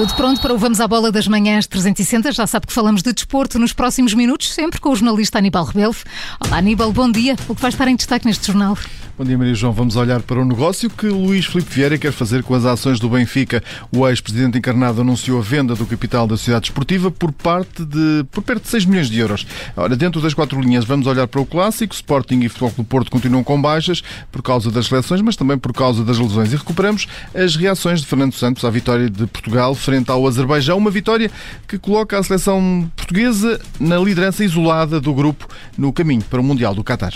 Tudo pronto para o Vamos à Bola das Manhãs 360. Já sabe que falamos de desporto nos próximos minutos, sempre com o jornalista Aníbal Rebelo. Olá, Aníbal, bom dia. O que vai estar em destaque neste jornal? Bom dia, Maria João. Vamos olhar para o negócio que Luís Filipe Vieira quer fazer com as ações do Benfica. O ex-presidente encarnado anunciou a venda do capital da sociedade esportiva por parte de por perto de 6 milhões de euros. Ora, dentro das quatro linhas, vamos olhar para o clássico. Sporting e Futebol do Porto continuam com baixas por causa das seleções, mas também por causa das lesões. E recuperamos as reações de Fernando Santos à vitória de Portugal frente ao Azerbaijão. Uma vitória que coloca a seleção portuguesa na liderança isolada do grupo no caminho para o Mundial do Qatar.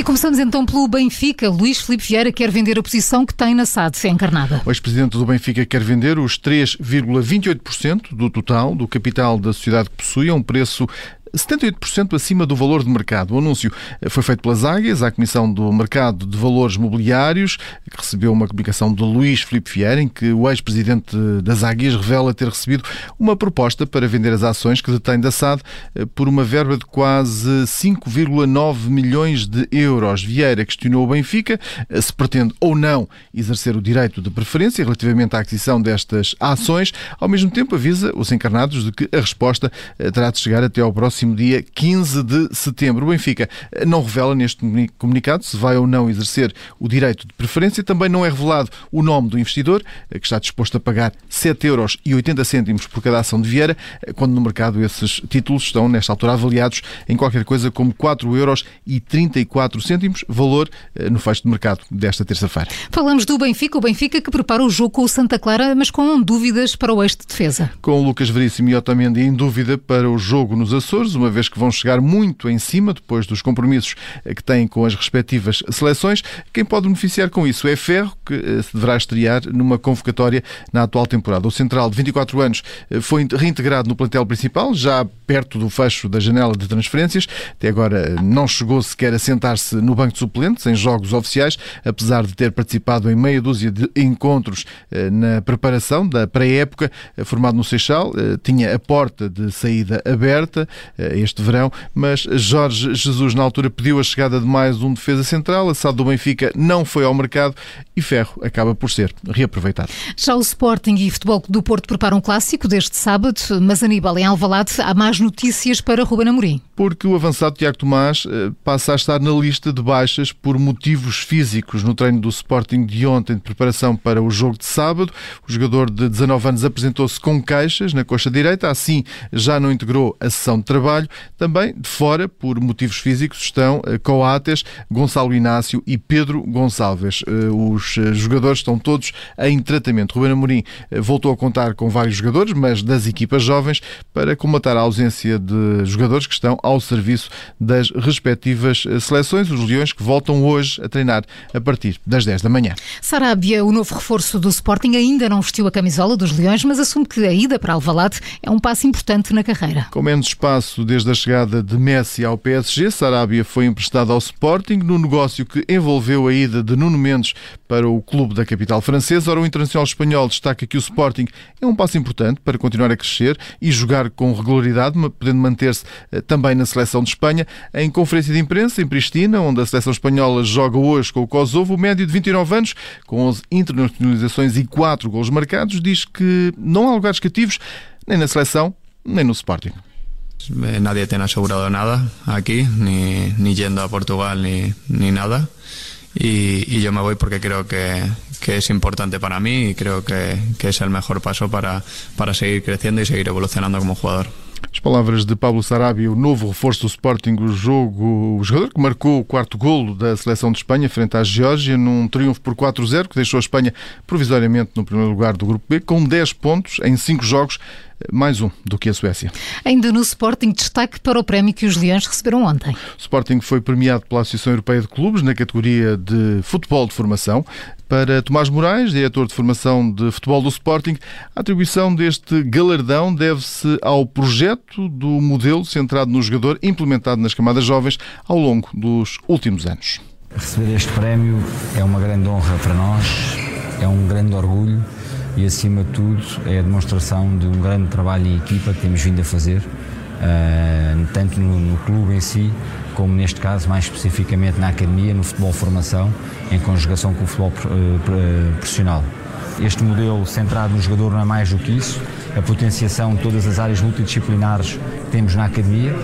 E começamos então pelo Benfica. Luís Filipe Vieira quer vender a posição que tem na SAD encarnada. O ex-presidente do Benfica quer vender os 3,28% do total do capital da sociedade que possui a um preço 78% acima do valor de mercado. O anúncio foi feito pelas Águias, à Comissão do Mercado de Valores Mobiliários, que recebeu uma comunicação de Luís Filipe Vieira, em que o ex-presidente das Águias revela ter recebido uma proposta para vender as ações que detém da SAD eh, por uma verba de quase 5,9 milhões de euros. Vieira questionou o Benfica eh, se pretende ou não exercer o direito de preferência relativamente à aquisição destas ações. Ao mesmo tempo, avisa os encarnados de que a resposta eh, terá de chegar até ao próximo próximo dia 15 de setembro. O Benfica não revela neste comunicado se vai ou não exercer o direito de preferência. Também não é revelado o nome do investidor, que está disposto a pagar 7,80 euros por cada ação de Vieira, quando no mercado esses títulos estão, nesta altura, avaliados em qualquer coisa como 4,34 euros valor eh, no fecho de mercado desta terça-feira. Falamos do Benfica, o Benfica que prepara o jogo com o Santa Clara, mas com dúvidas para o eixo de defesa. Com o Lucas Veríssimo e Otamendi em dúvida para o jogo nos Açores, uma vez que vão chegar muito em cima depois dos compromissos eh, que têm com as respectivas seleções. Quem pode beneficiar com isso é Ferro, que eh, se deverá estrear numa convocatória na atual temporada. O central de 24 anos eh, foi reintegrado no plantel principal, já perto do fecho da janela de transferências. Até agora não chegou sequer a sentar-se no banco de suplentes em jogos oficiais, apesar de ter participado em meia dúzia de encontros na preparação da pré-época, formado no Seixal. Tinha a porta de saída aberta, este verão, mas Jorge Jesus na altura pediu a chegada de mais um defesa central, a SAD do Benfica não foi ao mercado e Ferro acaba por ser reaproveitado. Já o Sporting e Futebol do Porto preparam um clássico deste sábado, mas Aníbal em Alvalade há mais notícias para Ruben Amorim. Porque o avançado Tiago Tomás eh, passa a estar na lista de baixas por motivos físicos no treino do Sporting de ontem de preparação para o jogo de sábado. O jogador de 19 anos apresentou-se com queixas na coxa direita, assim já não integrou a sessão de trabalho trabalho. Também de fora, por motivos físicos, estão eh, Coates, Gonçalo Inácio e Pedro Gonçalves. Eh, os eh, jogadores estão todos em tratamento. Ruben Amorim voltou a contar com vários jogadores, mas das equipas jovens, para comatar a ausência de jogadores que estão ao serviço das respectivas seleções. Os Leões que voltam hoje a treinar a partir das 10 da manhã. Sarabia, o novo reforço do Sporting, ainda não vestiu a camisola dos Leões, mas assume que a ida para Alvalade é um passo importante na carreira. Com menos espaço desde a chegada de Messi ao PSG. Sarabia foi emprestado ao Sporting no negócio que envolveu a ida de Nuno Mendes para o clube da capital francesa. Ora, o internacional espanhol destaca que o Sporting é um passo importante para continuar a crescer e jogar com regularidade, podendo manter-se eh, também na seleção de Espanha. Em conferência de imprensa em Pristina, onde a seleção espanhola joga hoje com o Kosovo, o médio de 29 anos, com 11 internacionalizações e 4 gols marcados, diz que não há lugares cativos nem na seleção nem no Sporting. Eh, nadie tiene asegurado nada aquí, ni, ni yendo a Portugal ni, ni nada. Y, y, yo me voy porque creo que, que, es importante para mí y creo que, que es el mejor paso para, para seguir creciendo y seguir evolucionando como jugador. As palavras de Pablo Sarabia, o novo reforço do Sporting, o jogo, o jogador que marcou o quarto golo da seleção de Espanha frente à Geórgia num triunfo por 4-0 que deixou a Espanha provisoriamente no primeiro lugar do grupo B com 10 pontos em 5 jogos mais um do que a Suécia. Ainda no Sporting, destaque para o prémio que os Leões receberam ontem. O Sporting foi premiado pela Associação Europeia de Clubes na categoria de futebol de formação. Para Tomás Moraes, diretor de formação de futebol do Sporting, a atribuição deste galardão deve-se ao projeto do modelo centrado no jogador implementado nas camadas jovens ao longo dos últimos anos. Receber este prémio é uma grande honra para nós, é um grande orgulho e, acima de tudo, é a demonstração de um grande trabalho em equipa que temos vindo a fazer uh, tanto no, no, clube em si, como neste caso, mais especificamente na academia, no futebol formação, em conjugação com o futebol uh, profissional. Este modelo centrado no jogador não é mais do que isso, a potenciação de todas as áreas multidisciplinares que temos na academia.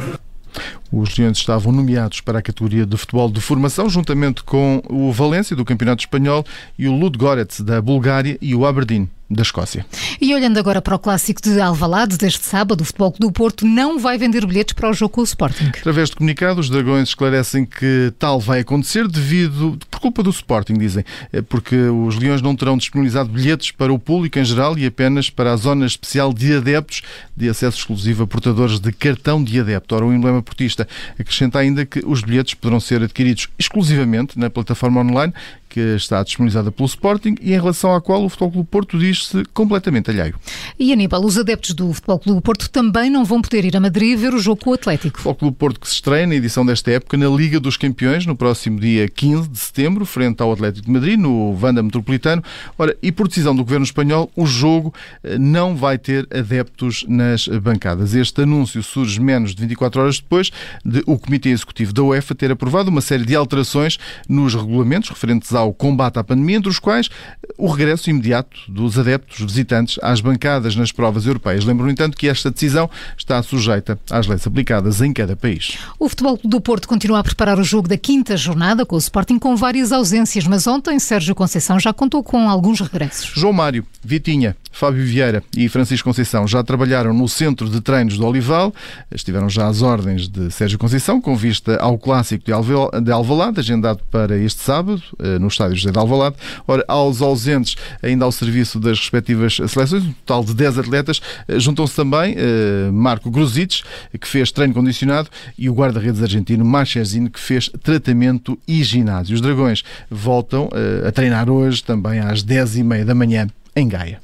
Os Leões estavam nomeados para a categoria de futebol de formação, juntamente com o Valência, do Campeonato Espanhol, e o Ludogorets, da Bulgária, e o Aberdeen, da Escócia. E olhando agora para o clássico de Alvalade deste sábado, o Futebol do Porto não vai vender bilhetes para o jogo com o Sporting. Através de comunicado, os Dragões esclarecem que tal vai acontecer devido, culpa do Sporting, dizem, é porque os Leões não terão disponibilizado bilhetes para o público em geral e apenas para a zona especial de adeptos de acesso exclusivo a portadores de cartão de adepto. Ora, o emblema portista acrescenta ainda que os bilhetes poderão ser adquiridos exclusivamente na plataforma online que está disponibilizada pelo Sporting e em relação à qual o Futebol Clube Porto diz-se completamente alheio. E Aníbal, os adeptos do Futebol Clube Porto também não vão poder ir a Madrid ver o jogo com o Atlético. O Futebol Clube Porto que se estreia na edição desta época na Liga dos Campeões no próximo dia 15 de setembro, frente ao Atlético de Madrid, no Vanda Metropolitano. Ora, e por decisão do Governo Espanhol, o jogo eh, não vai ter adeptos nas bancadas. Este anúncio surge menos de 24 horas depois de o Comitê Executivo da UEFA ter aprovado uma série de alterações nos regulamentos referentes ao ao combate à pandemia, entre os quais o regresso imediato dos adeptos visitantes às bancadas nas provas europeias. Lembro, no entanto, que esta decisão está sujeita às leis aplicadas em cada país. O Futebol do Porto continua a preparar o jogo da quinta jornada com o Sporting com várias ausências, mas ontem Sérgio Conceição já contou com alguns regressos. João Mário, Vitinha, Fábio Vieira e Francisco Conceição já trabalharam no centro de treinos do Olival, estiveram já às ordens de Sérgio Conceição, com vista ao clássico de Alvalade, agendado para este sábado, eh, no estádio José de Alvalade. Ora, aos ausentes, ainda ao serviço das respectivas seleções, um total de 10 atletas, eh, juntam-se também eh, Marco Gruzic, que fez treino condicionado, e o guarda-redes argentino Marchesino, que fez tratamento e ginásio. Os Dragões voltam a treinar hoje, também às 10h30 da manhã, em Gaia.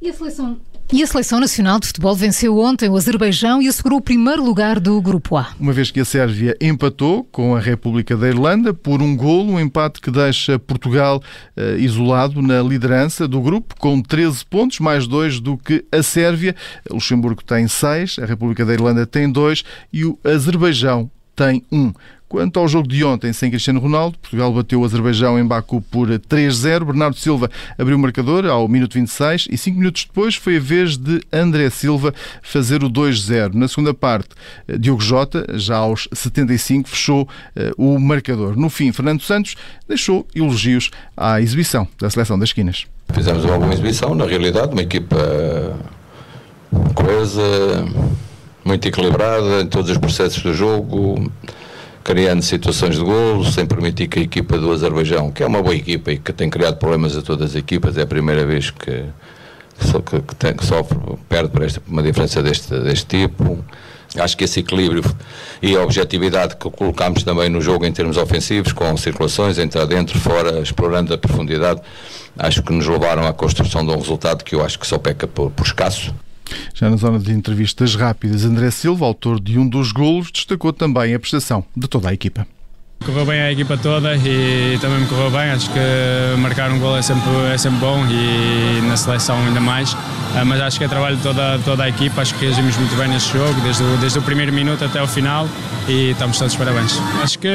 E a seleção e a Seleção Nacional de Futebol venceu ontem o Azerbaijão e assegurou o primeiro lugar do Grupo A. Uma vez que a Sérvia empatou com a República da Irlanda por um golo, um empate que deixa Portugal uh, isolado na liderança do grupo, com 13 pontos, mais dois do que a Sérvia. O Luxemburgo tem 6, a República da Irlanda tem 2 e o Azerbaijão tem 1. Um. Quanto ao jogo de ontem sem Cristiano Ronaldo, Portugal bateu o Azerbaijão em Baku por 3-0. Bernardo Silva abriu o marcador ao minuto 26 e cinco minutos depois foi a vez de André Silva fazer o 2-0. Na segunda parte, Diogo Jota, já aos 75, fechou uh, o marcador. No fim, Fernando Santos deixou elogios à exibição da seleção das esquinas. Fizemos uma boa exibição, na realidade, uma equipa coesa, muito equilibrada em todos os processos do jogo criando situações de golo, sem permitir que a equipa do Azerbaijão, que é uma boa equipa e que tem criado problemas a todas as equipas, é a primeira vez que, que, que, tem, que sofre, perde por esta, uma diferença deste, deste tipo. Acho que esse equilíbrio e a objetividade que colocámos também no jogo em termos ofensivos, com circulações, entrar dentro, fora, explorando a profundidade, acho que nos levaram à construção de um resultado que eu acho que só peca por, por escasso. Já na zona de entrevistas rápidas, André Silva, autor de um dos golos, destacou também a prestação de toda a equipa. Correu bem a equipa toda e também me correu bem. Acho que marcar um gol é sempre, é sempre bom e na seleção ainda mais. Ah, mas acho que é trabalho de toda, toda a equipa. Acho que agimos muito bem neste jogo, desde o, desde o primeiro minuto até o final e estamos todos parabéns. Acho que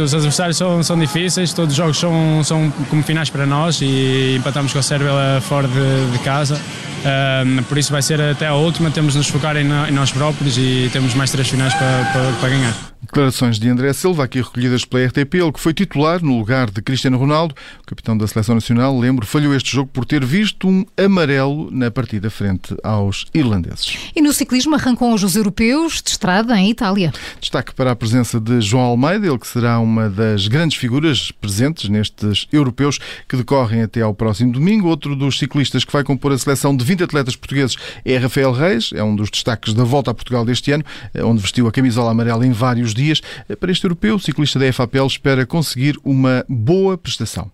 os adversários são, são difíceis, todos os jogos são, são como finais para nós e empatamos com a Sérvia fora de, de casa. Um, por isso vai ser até a última, temos de nos focar em, em nós próprios e temos mais três finais para, para, para ganhar. Declarações de André Silva, aqui recolhidas pela RTP, ele que foi titular no lugar de Cristiano Ronaldo, o capitão da Seleção Nacional, lembro, falhou este jogo por ter visto um amarelo na partida frente aos irlandeses. E no ciclismo arrancam hoje os europeus de estrada em Itália. Destaque para a presença de João Almeida, ele que será uma das grandes figuras presentes nestes europeus que decorrem até ao próximo domingo. Outro dos ciclistas que vai compor a seleção de 20 atletas portugueses é Rafael Reis, é um dos destaques da volta a Portugal deste ano, onde vestiu a camisola amarela em vários dias. Para este europeu, o ciclista da FAPEL espera conseguir uma boa prestação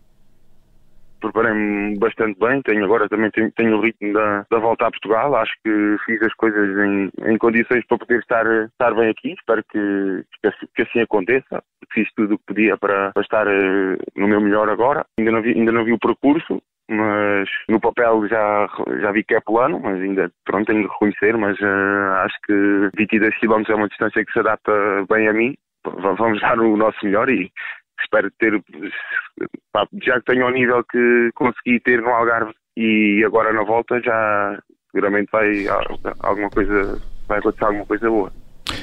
preparei-me bastante bem, tenho agora também tenho, tenho, o ritmo da, da volta a Portugal, acho que fiz as coisas em, em condições para poder estar, estar bem aqui, espero que, que, assim, que assim aconteça, fiz tudo o que podia para, para estar uh, no meu melhor agora, ainda não vi, ainda não vi o percurso, mas no papel já, já vi que é plano, mas ainda pronto, tenho que reconhecer, mas uh, acho que 22 km é uma distância que se adapta bem a mim. Vamos dar o nosso melhor e espero ter, pá, já que tenho o nível que consegui ter no Algarve e agora na volta já seguramente vai alguma coisa, vai acontecer alguma coisa boa.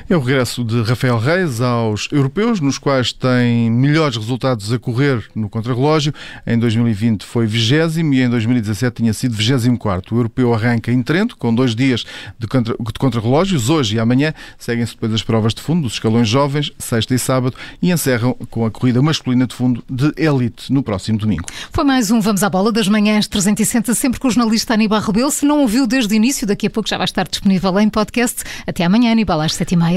É o regresso de Rafael Reis aos europeus, nos quais tem melhores resultados a correr no contrarrelógio. Em 2020 foi 20 e em 2017 tinha sido 24. O europeu arranca em Trento, com dois dias de, contra. Hoje e amanhã seguem-se depois as provas de fundo dos escalões jovens, sexta e sábado, e encerram com a corrida masculina de fundo de elite no próximo domingo. Foi mais um Vamos à Bola das Manhãs 360, sempre com o jornalista Aníbal Rebelo. Se não ouviu desde o início, daqui a pouco já vai estar disponível em podcast. Até amanhã, Aníbal, às 7h30